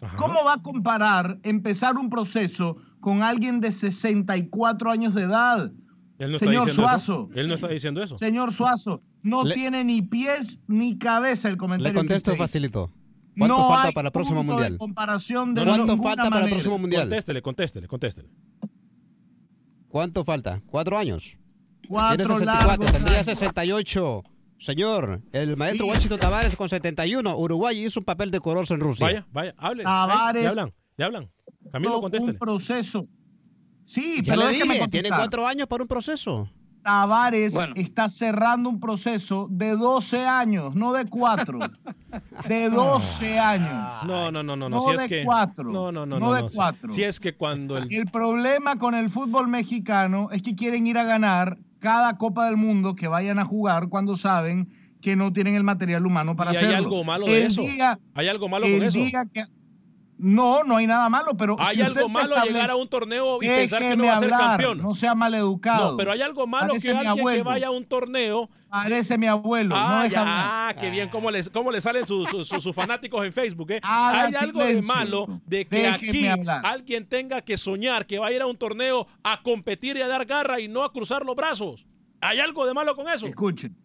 Ajá. ¿Cómo va a comparar empezar un proceso con alguien de 64 años de edad? Él no Señor está Suazo. Eso. Él no está diciendo eso. Señor Suazo, no Le... tiene ni pies ni cabeza el comentario. Le contesto que facilito. ¿Cuánto no falta hay para el próximo punto mundial? De comparación de no, ¿Cuánto falta para el próximo mundial? Contéstele, contéstele, contéstele. ¿Cuánto falta? ¿Cuatro años? Cuatro Tiene 64, largos tendría años. 68. Señor, el maestro Sí. Washington Tavares con 71. Uruguay hizo un papel decoroso en Rusia. Vaya, vaya, hable. Tavares- Le hablan, le hablan. Camilo, contéstele. un proceso. Sí, Ya pero le déjeme dije, tiene cuatro años para un proceso. Tavares Bueno. está cerrando un proceso de 12 años, no de 4. de 12 años. No, no, no, no, no. No si es de que, cuatro, No, no, no, no no. de no. Si- cuatro. Si es que cuando el. El problema con el fútbol mexicano es que quieren ir a ganar cada Copa del Mundo que vayan a jugar cuando saben que no tienen el material humano para ¿Y hay hacerlo. algo malo de El eso? día- ¿Hay algo malo con eso? día que- No, no hay nada malo, pero ¿Hay si algo malo llegar a un torneo y pensar que no va a ser hablar, campeón? No sea maleducado. No, pero hay algo malo Parece que alguien que vaya a un torneo. Parece mi abuelo. Ah, ya, qué bien, cómo les, cómo les salen sus, sus- fanáticos en Facebook. ¿eh? Haga Hay algo de malo de que Déjeme aquí hablar. alguien tenga que soñar que va a ir a un torneo a competir y a dar garra y no a cruzar los brazos. ¿Hay algo de malo con eso? Escuchen.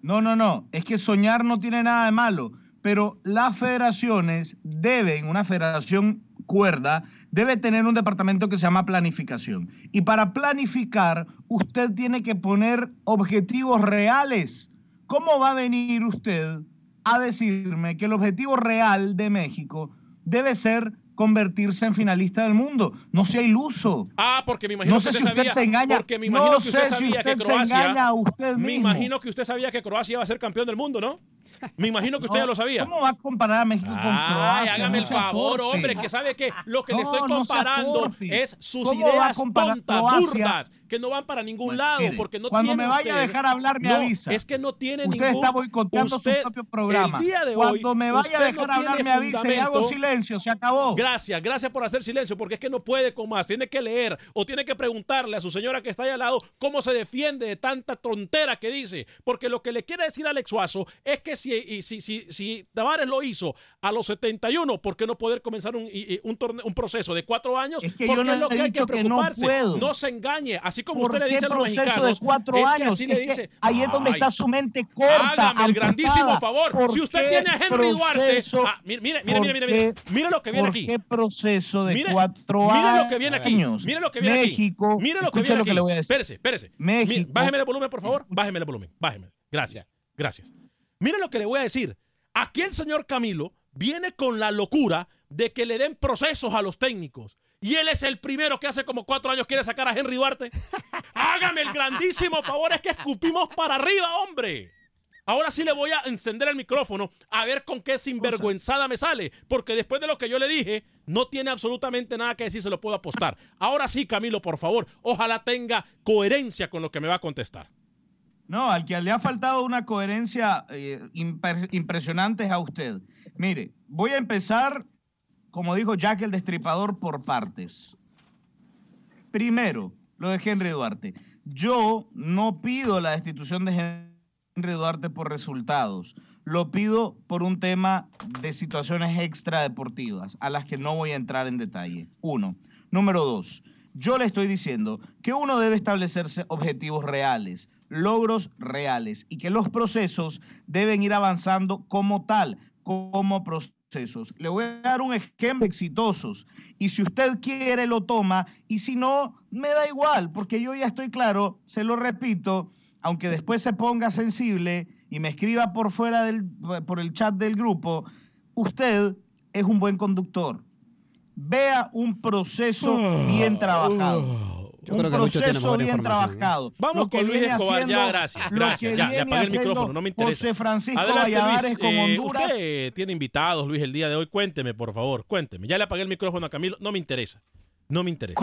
No, no, no. Es que soñar no tiene nada de malo. Pero las federaciones deben, una federación cuerda, debe tener un departamento que se llama planificación. Y para planificar, usted tiene que poner objetivos reales. ¿Cómo va a venir usted a decirme que el objetivo real de México debe ser convertirse en finalista del mundo? No sea iluso. Ah, porque me imagino No que sé usted si usted sabía, se engaña. Porque me imagino No que usted sé si sabía que usted se Croacia. engaña a usted me mismo. imagino que usted sabía que Croacia iba a ser campeón del mundo, ¿no? Me imagino que usted ya lo sabía. ¿Cómo va a comparar a México con Ay, Croacia? hágame No el se favor, hombre, que sabe que lo que le estoy se comparando es sus ¿Cómo va a ideas tontas, burdas, que no van para ningún lado, mire, porque no cuando tiene me vaya a dejar hablar, me No, avisa. Es que no tiene Usted ningún... está boicoteando usted, su propio programa. El día de Cuando hoy, me vaya a dejar no hablar, me avisa y hago silencio. Se acabó. Gracias, gracias por hacer silencio, porque es que no puede con más. Tiene que leer o tiene que preguntarle a su señora que está ahí al lado cómo se defiende de tanta tontera que dice. Porque lo que le quiere decir a Alex Suazo es que si, y si, si, si Tavares lo hizo a los 71, ¿por qué no poder comenzar un, y- un, torneo- un proceso de cuatro años? Es que porque yo no es lo que hay que que no preocuparse. puedo. se engañe. Así como ¿Por usted le dice a los proceso mexicanos. de cuatro es que años? así le Es que dice. ahí es donde Ay, está su mente corta. Hágame el grandísimo favor. ¿Por Si usted tiene a Henry Duarte. proceso- Ah, mire, mire, mire, mire, mire, mire. Mire lo que viene ¿Por aquí. qué proceso de Mire- cuatro mire años? lo que viene aquí. Mire lo que viene México, aquí. Mire lo que viene lo aquí. que le voy a decir. Espérese, espérese. México. Mire, bájeme el volumen, por favor. Bájeme el volumen. Bájeme. Gracias. Gracias. Mire lo que le voy a decir. Aquí el señor Camilo viene con la locura de que le den procesos a los técnicos. Y él es el primero que hace como cuatro años quiere sacar a Henry Duarte. Hágame el grandísimo favor, es que escupimos para arriba, hombre. Ahora sí le voy a encender el micrófono a ver con qué sinvergüenzada me sale, porque después de lo que yo le dije, no tiene absolutamente nada que decir, se lo puedo apostar. Ahora sí, Camilo, por favor, ojalá tenga coherencia con lo que me va a contestar. No, al que le ha faltado una coherencia eh, impresionante es a usted. Mire, voy a empezar, como dijo Jack el Destripador, por partes. Primero, lo de Henry Duarte. Yo no pido la destitución de Henry Duarte por resultados. Lo pido por un tema de situaciones extradeportivas, a las que no voy a entrar en detalle. Uno. Número dos. Yo le estoy diciendo que uno debe establecerse objetivos reales logros reales y que los procesos deben ir avanzando como tal, como procesos. Le voy a dar un ejemplo exitosos y si usted quiere lo toma y si no, me da igual, porque yo ya estoy claro, se lo repito, aunque después se ponga sensible y me escriba por fuera del por el chat del grupo, usted es un buen conductor. Vea un proceso bien trabajado yo creo que proceso bien trabajado. Vamos con Luis Escobar, ya, gracias. Gracias, ya, le apagué el micrófono, no me interesa. José Francisco Adelante, con eh, Honduras. Usted tiene invitados, Luis, el día de hoy. Cuénteme, por favor, cuénteme. Ya le apagué el micrófono a Camilo, no me interesa. No me interesa.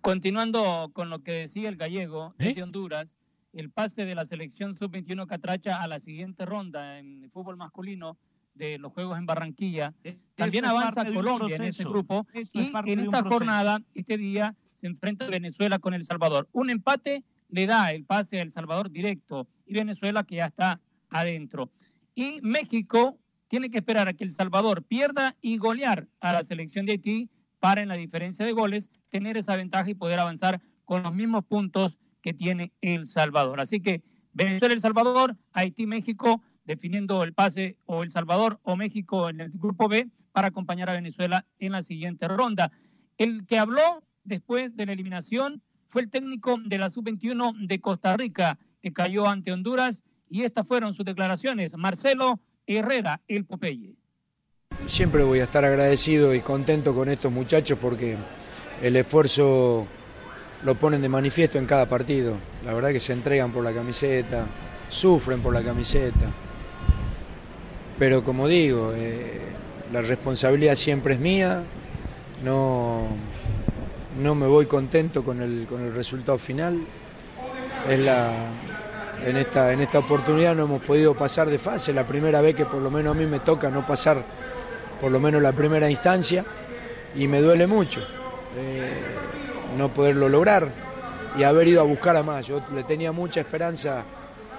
continuando con lo que decía el gallego ¿Eh? de Honduras, el pase de la selección sub-21 Catracha a la siguiente ronda en el fútbol masculino de los Juegos en Barranquilla. E-, También avanza Colombia en ese grupo. y en esta jornada, este día, se enfrenta Venezuela con El Salvador. Un empate le da el pase a El Salvador directo y Venezuela que ya está adentro. Y México tiene que esperar a que El Salvador pierda y golear a la selección de Haití para en la diferencia de goles tener esa ventaja y poder avanzar con los mismos puntos que tiene El Salvador. Así que Venezuela, El Salvador, Haití, México, definiendo el pase o El Salvador o México en el grupo B para acompañar a Venezuela en la siguiente ronda. El que habló después de la eliminación fue el técnico de la sub-21 de Costa Rica, que cayó ante Honduras, y estas fueron sus declaraciones. Marcelo Herrera, el Popeye. Siempre voy a estar agradecido y contento con estos muchachos porque el esfuerzo lo ponen de manifiesto en cada partido. La verdad que se entregan por la camiseta, sufren por la camiseta. Pero como digo, eh, la responsabilidad siempre es mía. No, no me voy contento con el, con el resultado final. Es la, en, esta, en esta oportunidad no hemos podido pasar de fase, la primera vez que por lo menos a mí me toca no pasar por lo menos la primera instancia y me duele mucho eh, no poderlo lograr y haber ido a buscar a más. Yo le tenía mucha esperanza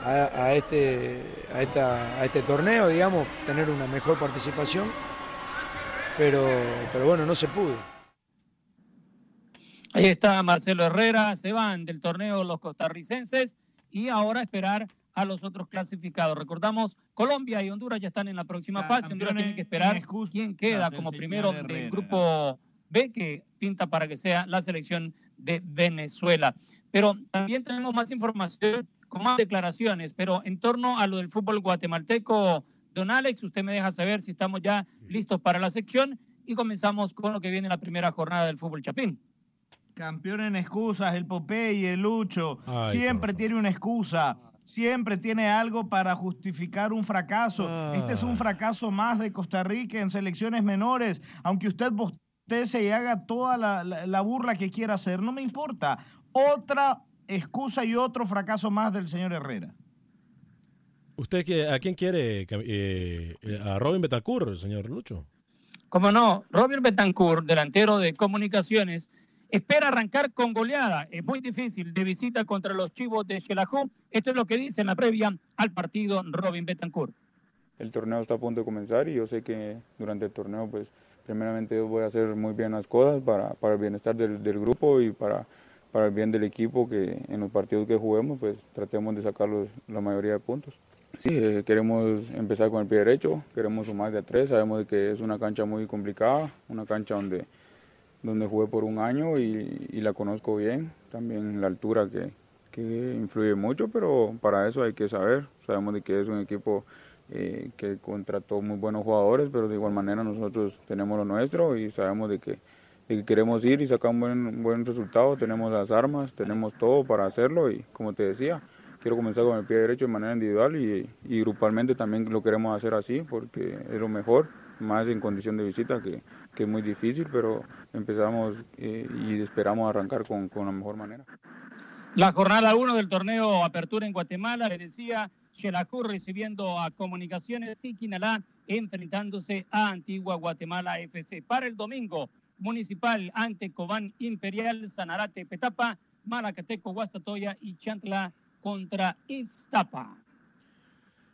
a, este, a, esta, a este torneo, digamos, tener una mejor participación, pero, pero bueno, no se pudo. Ahí está Marcelo Herrera, se van del torneo los costarricenses y ahora esperar a los otros clasificados. Recordamos, Colombia y Honduras ya están en la próxima fase. Honduras tiene que esperar quién queda como primero del grupo B, que pinta para que sea la selección de Venezuela. Pero también tenemos más información con más declaraciones, pero en torno a lo del fútbol guatemalteco, don Alex, usted me deja saber si estamos ya listos para la sección y comenzamos con lo que viene la primera jornada del fútbol chapín. Campeón en excusas, el Popeye, el Lucho, siempre tiene una excusa, siempre tiene algo para justificar un fracaso. Este es un fracaso más de Costa Rica en selecciones menores, aunque usted bostece y haga toda la, burla que quiera hacer, no me importa. Otra excusa y otro fracaso más del señor Herrera. ¿Usted a quién quiere? Eh, ¿A Robin Betancourt, señor Lucho? Como no, Robin Betancourt, delantero de comunicaciones, espera arrancar con goleada. Es muy difícil de visita contra los chivos de Xelajú. Esto es lo que dice en la previa al partido Robin Betancourt. El torneo está a punto de comenzar y yo sé que durante el torneo, pues, primeramente voy a hacer muy bien las cosas para, para el bienestar del, del, grupo y para, para el bien del equipo, que en los partidos que juguemos, pues, tratemos de sacar los, la mayoría de puntos. Sí, eh, queremos empezar con el pie derecho, queremos sumar de a tres, sabemos que es una cancha muy complicada, una cancha donde donde jugué por un año y, la conozco bien. También la altura que, influye mucho, pero para eso hay que saber. Sabemos de que es un equipo eh, que contrató muy buenos jugadores, pero de igual manera nosotros tenemos lo nuestro y sabemos de que de que queremos ir y sacar un buen, buen resultado, tenemos las armas, tenemos todo para hacerlo y como te decía, quiero comenzar con el pie derecho de manera individual y, y grupalmente también lo queremos hacer así porque es lo mejor, más en condición de visita que, que es muy difícil, pero empezamos eh, y esperamos arrancar con, con la mejor manera. La jornada 1 del torneo Apertura en Guatemala, le decía Xelajú recibiendo a Comunicaciones Siquinalá enfrentándose a Antigua Guatemala FC. Para el domingo, Municipal ante Cobán Imperial, Sanarate Petapa, Malacateco Guastatoya y Chantla contra Iztapa.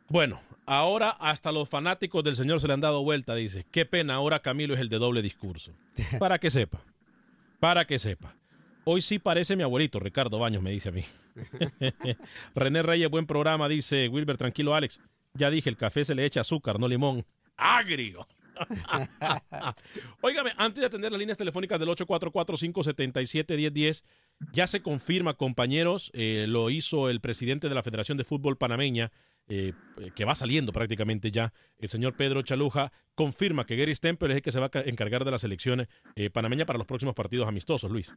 Bueno, ahora hasta los fanáticos del señor se le han dado vuelta, dice. Qué pena, ahora Camilo es el de doble discurso. Para que sepa, para que sepa. Hoy sí parece mi abuelito, Ricardo Baños, me dice a mí. René Reyes, buen programa, dice Wilber, tranquilo Alex. Ya dije, el café se le echa azúcar, no limón. Agrio. Óigame, antes de atender las líneas telefónicas del 844-577-1010, ya se confirma, compañeros, eh, lo hizo el presidente de la Federación de Fútbol Panameña, eh, que va saliendo prácticamente ya, el señor Pedro Chaluja, confirma que Gary Stempel es el que se va a encargar de la selección eh, panameña para los próximos partidos amistosos, Luis.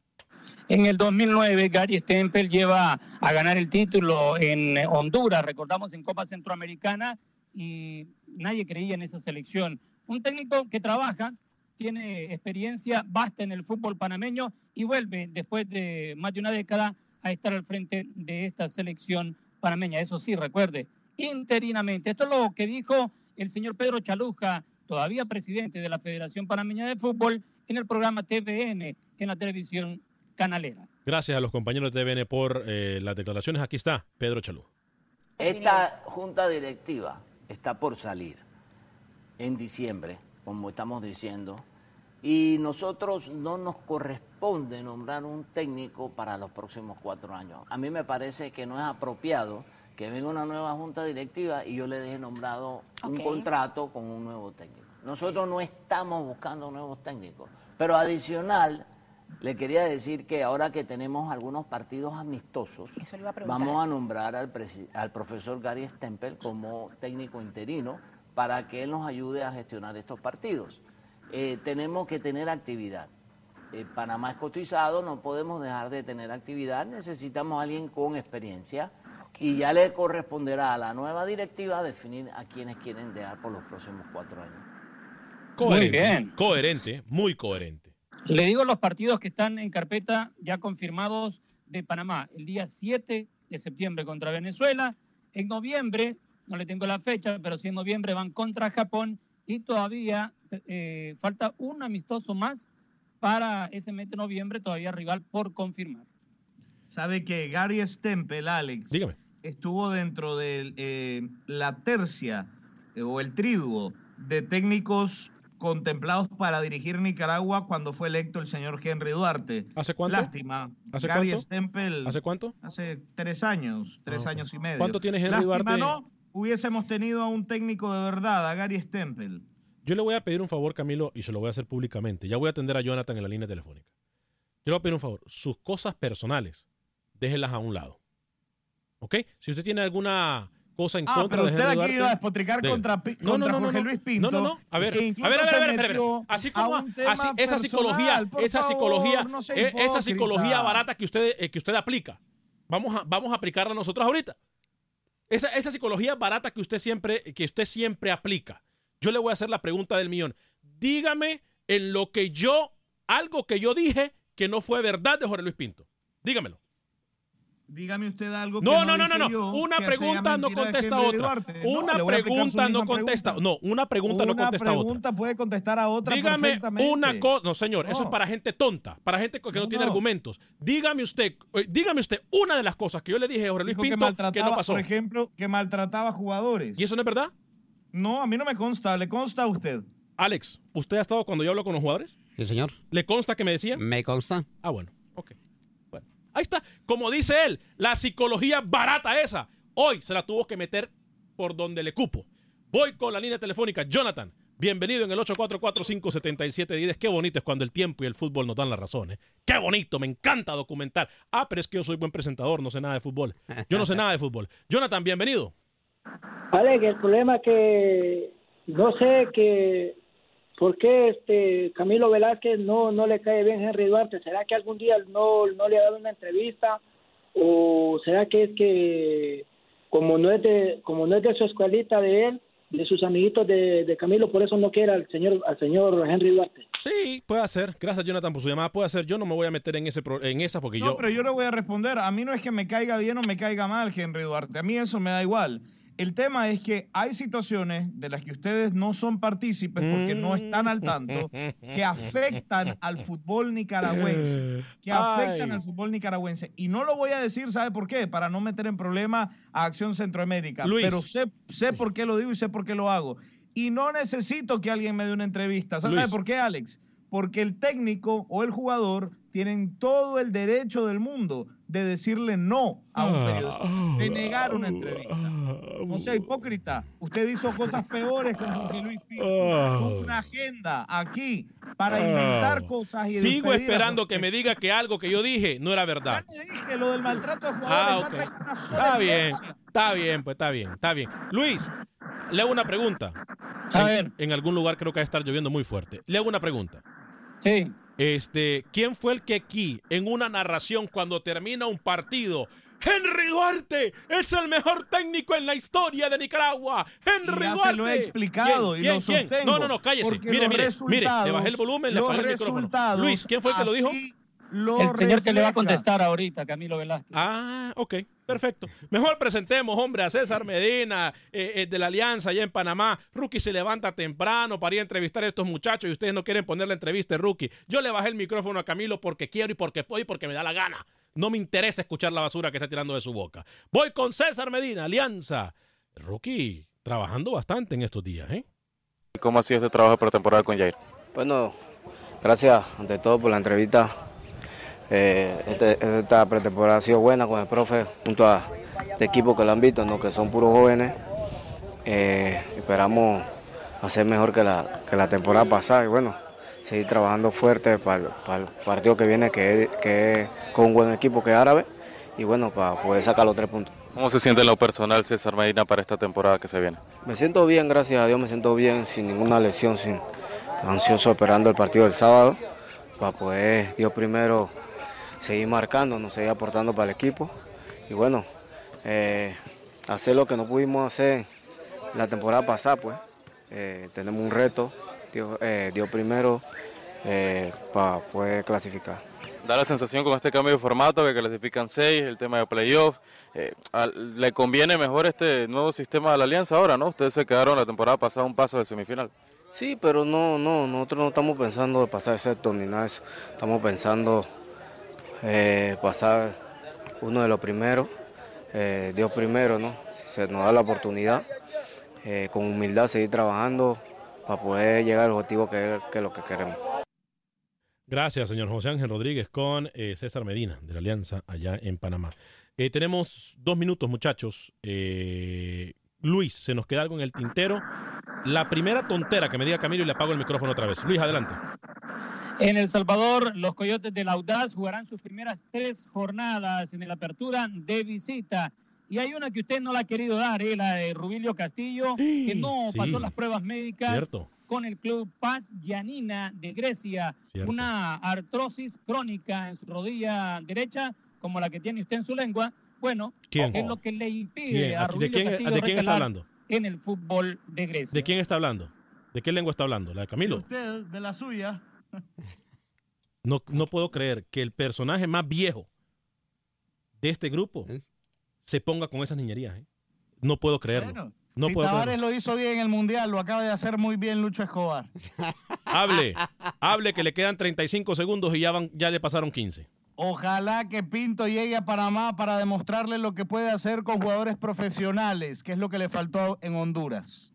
En el 2009, Gary Stempel lleva a ganar el título en Honduras, recordamos en Copa Centroamericana, y nadie creía en esa selección. Un técnico que trabaja, tiene experiencia basta en el fútbol panameño y vuelve después de más de una década a estar al frente de esta selección panameña. Eso sí, recuerde, interinamente. Esto es lo que dijo el señor Pedro Chaluja, todavía presidente de la Federación Panameña de Fútbol, en el programa TVN en la televisión canalera. Gracias a los compañeros de TVN por eh, las declaraciones. Aquí está Pedro Chaluja. Esta junta directiva está por salir en diciembre, como estamos diciendo, y nosotros no nos corresponde nombrar un técnico para los próximos cuatro años. A mí me parece que no es apropiado que venga una nueva junta directiva y yo le deje nombrado un contrato con un nuevo técnico. Nosotros no estamos buscando nuevos técnicos, pero adicional le quería decir que ahora que tenemos algunos partidos amistosos, vamos a nombrar al, al profesor Gary Stempel como técnico interino para que él nos ayude a gestionar estos partidos. Eh, tenemos que tener actividad. Eh, Panamá es cotizado, no podemos dejar de tener actividad, necesitamos a alguien con experiencia y ya le corresponderá a la nueva directiva definir a quienes quieren dejar por los próximos cuatro años. Coherente, muy bien. Coherente, muy coherente. Le digo los partidos que están en carpeta ya confirmados de Panamá. El día 7 de septiembre contra Venezuela. En noviembre, no le tengo la fecha, pero sí en noviembre van contra Japón y todavía eh, falta un amistoso más para ese mes de noviembre, todavía rival por confirmar. Sabe que Gary Stempel, Alex, estuvo dentro de eh, la tercia eh, o el triduo de técnicos contemplados para dirigir Nicaragua cuando fue electo el señor Henry Duarte. ¿Hace cuánto? Lástima. ¿Hace Gary cuánto? Stempel. ¿Hace cuánto? Hace tres años, tres Ah, años y medio. ¿Cuánto tiene Henry Lástima, Duarte? no, hubiésemos tenido a un técnico de verdad, a Gary Stempel. Yo le voy a pedir un favor, Camilo, y se lo voy a hacer públicamente. Ya voy a atender a Jonathan en la línea telefónica. Yo le voy a pedir un favor. Sus cosas personales, déjenlas a un lado. ¿Ok? Si usted tiene alguna cosa en Ah, contra pero de usted aquí iba a despotricar déjela. contra, No, no, contra no, no, Jorge. Luis Pinto. No, no, no. A ver, a ver, a ver, a ver, a ver, a ver. metió Así como, así, esa psicología, esa psicología, esa psicología barata que usted, eh, que usted aplica, vamos a, vamos a aplicarla nosotros ahorita. Esa, esa psicología barata que usted siempre, que usted siempre aplica. Yo le voy a hacer la pregunta del millón. Dígame en lo que yo, algo que yo dije que no fue verdad de Jorge Luis Pinto. Dígamelo. Dígame usted algo que No, no, no, no, no. yo Una pregunta no contesta otra. No, Una pregunta no contesta. pregunta. No, una pregunta no Una contesta otra. pregunta puede contestar a otra Dígame una cosa. No, señor, eso es para gente tonta, para gente que no, No, tiene no. argumentos. Dígame usted, eh, dígame usted una de las cosas que yo le dije a Jorge Luis Dijo Pinto que, no pasó. por ejemplo, que maltrataba jugadores. ¿Y eso no es verdad? No, a mí no me consta. ¿Le consta a usted? Alex, ¿usted ha estado cuando yo hablo con los jugadores? Sí, señor. ¿Le consta que me decía? Me consta. Ah. Bueno, ahí está. Como dice él, la psicología barata esa, hoy se la tuvo que meter por donde le cupo. Voy con la línea telefónica. Jonathan, bienvenido en el 844-577-10. Qué bonito es cuando el tiempo y el fútbol nos dan la razón. ¿eh? Qué bonito, me encanta documentar. Ah, pero es que yo soy buen presentador, no sé nada de fútbol. Yo no sé nada de fútbol. Jonathan, bienvenido. Alex, el problema es que no sé que ¿por qué este Camilo Velázquez no, no le cae bien a Henry Duarte? ¿Será que algún día no, no le ha dado una entrevista? ¿O será que es que como no es de, como no es de su escuelita de él, de sus amiguitos de, de Camilo, por eso no quiere al señor, al señor Henry Duarte? Sí, puede ser. Gracias, Jonathan, por su llamada. Puede ser. Yo no me voy a meter en ese pro- en esa porque No, yo. pero yo le voy a responder. A mí no es que me caiga bien o me caiga mal Henry Duarte. A mí eso me da igual. El tema es que hay situaciones de las que ustedes no son partícipes porque no están al tanto que afectan al fútbol nicaragüense. Que afectan Ay. al fútbol nicaragüense. Y no lo voy a decir, ¿sabe por qué? Para no meter en problema a Acción Centroamérica. Luis. Pero sé, sé por qué lo digo y sé por qué lo hago. Y no necesito que alguien me dé una entrevista. ¿Sabe Luis. por qué, Alex? Porque el técnico o el jugador tienen todo el derecho del mundo de decirle no a un periodista, de negar una entrevista. No sea hipócrita. Usted hizo cosas peores con Jorge Luis Pinto. Una agenda aquí para inventar cosas y Sigo esperando que me diga que algo que yo dije no era verdad. Jorge. Dije lo del maltrato de jugadores. Ah, no ok. traiga una sola Está bien, está bien, pues está bien, está bien. Luis, le hago una pregunta. A En- ver. En algún lugar creo que va a estar lloviendo muy fuerte. Le hago una pregunta. Sí. Este, ¿quién fue el que aquí, en una narración, cuando termina un partido, Henry Duarte es el mejor técnico en la historia de Nicaragua. Henry Ya Duarte. se lo he explicado ¿Quién? y lo ¿Quién? ¿Quién? sostengo, No, no, no, cállese. Mire, mire, mire, le bajé el volumen, le bajé el micrófono. Luis, ¿quién fue el que lo dijo? lo El señor que le va a contestar ahorita, Camilo Velázquez. Ah, ok, perfecto. Mejor presentemos, hombre, a César Medina, eh, eh, de la Alianza allá en Panamá. Rookie se levanta temprano para ir a entrevistar a estos muchachos y ustedes no quieren poner la entrevista, Rookie. Yo le bajé el micrófono a Camilo porque quiero y porque puedo y porque me da la gana. No me interesa escuchar la basura que está tirando de su boca. Voy con César Medina, Alianza. Rookie, trabajando bastante en estos días, ¿eh? ¿Cómo ha sido este trabajo de pretemporada con Jair? Bueno, gracias ante todo por la entrevista. Eh, este- esta pretemporada ha sido buena con el profe, junto a este equipo que lo han visto, ¿no? que son puros jóvenes. Eh, esperamos hacer mejor que la, que la temporada pasada y bueno, seguir trabajando fuerte para el, para el partido que viene, que es, que es con un buen equipo que es árabe, y bueno, para poder sacar los tres puntos. ¿Cómo se siente en lo personal César Medina para esta temporada que se viene? Me siento bien, gracias a Dios, me siento bien, sin ninguna lesión, sin ansioso esperando el partido del sábado, para poder, Dios primero, seguir marcando, nos seguir aportando para el equipo. Y bueno, eh, hacer lo que no pudimos hacer la temporada pasada, pues. Eh, tenemos un reto, Dios, eh, Dios primero, para poder clasificar. Da la sensación con este cambio de formato que clasifican seis, el tema de playoff. al- ¿Le conviene mejor este nuevo sistema de la alianza ahora, no? Ustedes se quedaron la temporada pasada un paso de semifinal. Sí, pero no, no, nosotros no estamos pensando de pasar excepto ni nada de eso. Estamos pensando eh, pasar uno de los primeros, eh, Dios primero, ¿no? Si se nos da la oportunidad, eh, con humildad seguir trabajando para poder llegar al objetivo que es, que es lo que queremos. Gracias, señor José Ángel Rodríguez, con César Medina, de la Alianza, allá en Panamá. Tenemos dos minutos, muchachos. Luis, se nos queda algo en el tintero. La primera tontera que me diga Camilo y le apago el micrófono otra vez. Luis, adelante. En El Salvador, los Coyotes del Audaz jugarán sus primeras tres jornadas en la apertura de visita. Y hay una que usted no la ha querido dar, ¿eh? la de Rubilio Castillo, que no Sí. pasó las pruebas médicas Cierto. con el club Paz Yanina de Grecia. Cierto. Una artrosis crónica en su rodilla derecha, como la que tiene usted en su lengua. Bueno, ¿Quién? es lo que le impide ¿Quién? a ¿De Rubilio quién- Castillo de quién está hablando? en el fútbol de Grecia. ¿De quién está hablando? ¿De qué lengua está hablando? ¿La de Camilo? Usted, de la suya. No, no puedo creer que el personaje más viejo de este grupo se ponga con esas niñerías. ¿eh? No puedo creerlo. Bueno, no si puedo Tavares creerlo. lo hizo bien en el Mundial, lo acaba de hacer muy bien Lucho Escobar. Hable, hable que le quedan 35 segundos y ya, van, ya le pasaron 15. Ojalá que Pinto llegue a Panamá para demostrarle lo que puede hacer con jugadores profesionales, que es lo que le faltó en Honduras.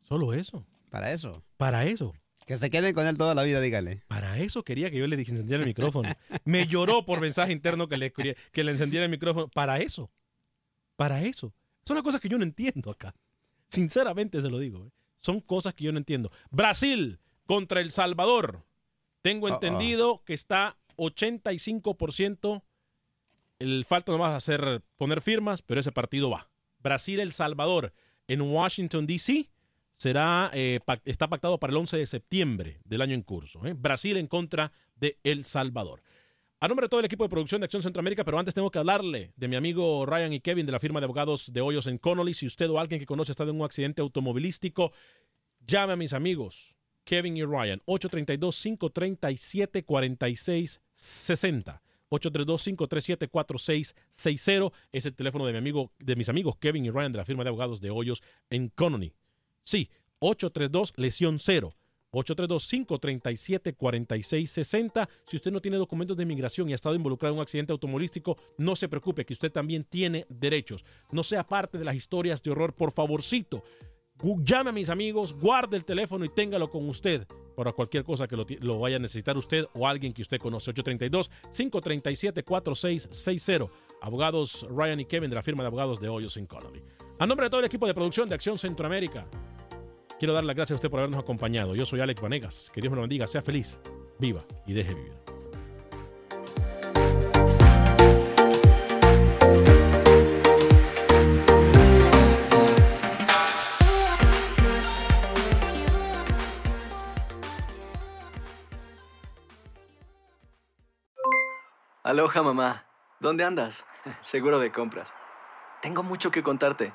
Solo eso. Para eso. Para eso. Que se queden con él toda la vida, dígale. Para eso quería que yo le encendiera el micrófono. Me lloró por mensaje interno que le, que le encendiera el micrófono. Para eso. Para eso. Son las cosas que yo no entiendo acá. Sinceramente se lo digo. ¿eh? Son cosas que yo no entiendo. Brasil contra El Salvador. Tengo entendido que está 85%. El falta nomás hacer poner firmas, pero ese partido va. Brasil-El Salvador en Washington, D.C. será, eh, está pactado para el 11 de septiembre del año en curso. ¿eh? Brasil en contra de El Salvador. A nombre de todo el equipo de producción de Acción Centroamérica, pero antes tengo que hablarle de mi amigo Ryan y Kevin de la firma de abogados de Hoyos en Connolly. Si usted o alguien que conoce ha estado en un accidente automovilístico, llame a mis amigos Kevin y Ryan, 832-537-4660. 832-537-4660 es el teléfono de, mi amigo, de mis amigos Kevin y Ryan de la firma de abogados de Hoyos en Connolly. Sí, 832 lesión 0. 832-537-4660. Si usted no tiene documentos de inmigración y ha estado involucrado en un accidente automovilístico, no se preocupe, que usted también tiene derechos. No sea parte de las historias de horror, por favorcito. Llame a mis amigos, guarde el teléfono y téngalo con usted para cualquier cosa que lo, vaya a necesitar usted o alguien que usted conoce. 832-537-4660. Abogados Ryan y Kevin de la firma de abogados de Hoyos Economy. A nombre de todo el equipo de producción de Acción Centroamérica, Quiero dar las gracias a usted por habernos acompañado. Yo soy Alex Vanegas. Que Dios me lo bendiga. Sea feliz, viva y deje vivir. Aloha mamá. ¿Dónde andas? Seguro de compras. Tengo mucho que contarte.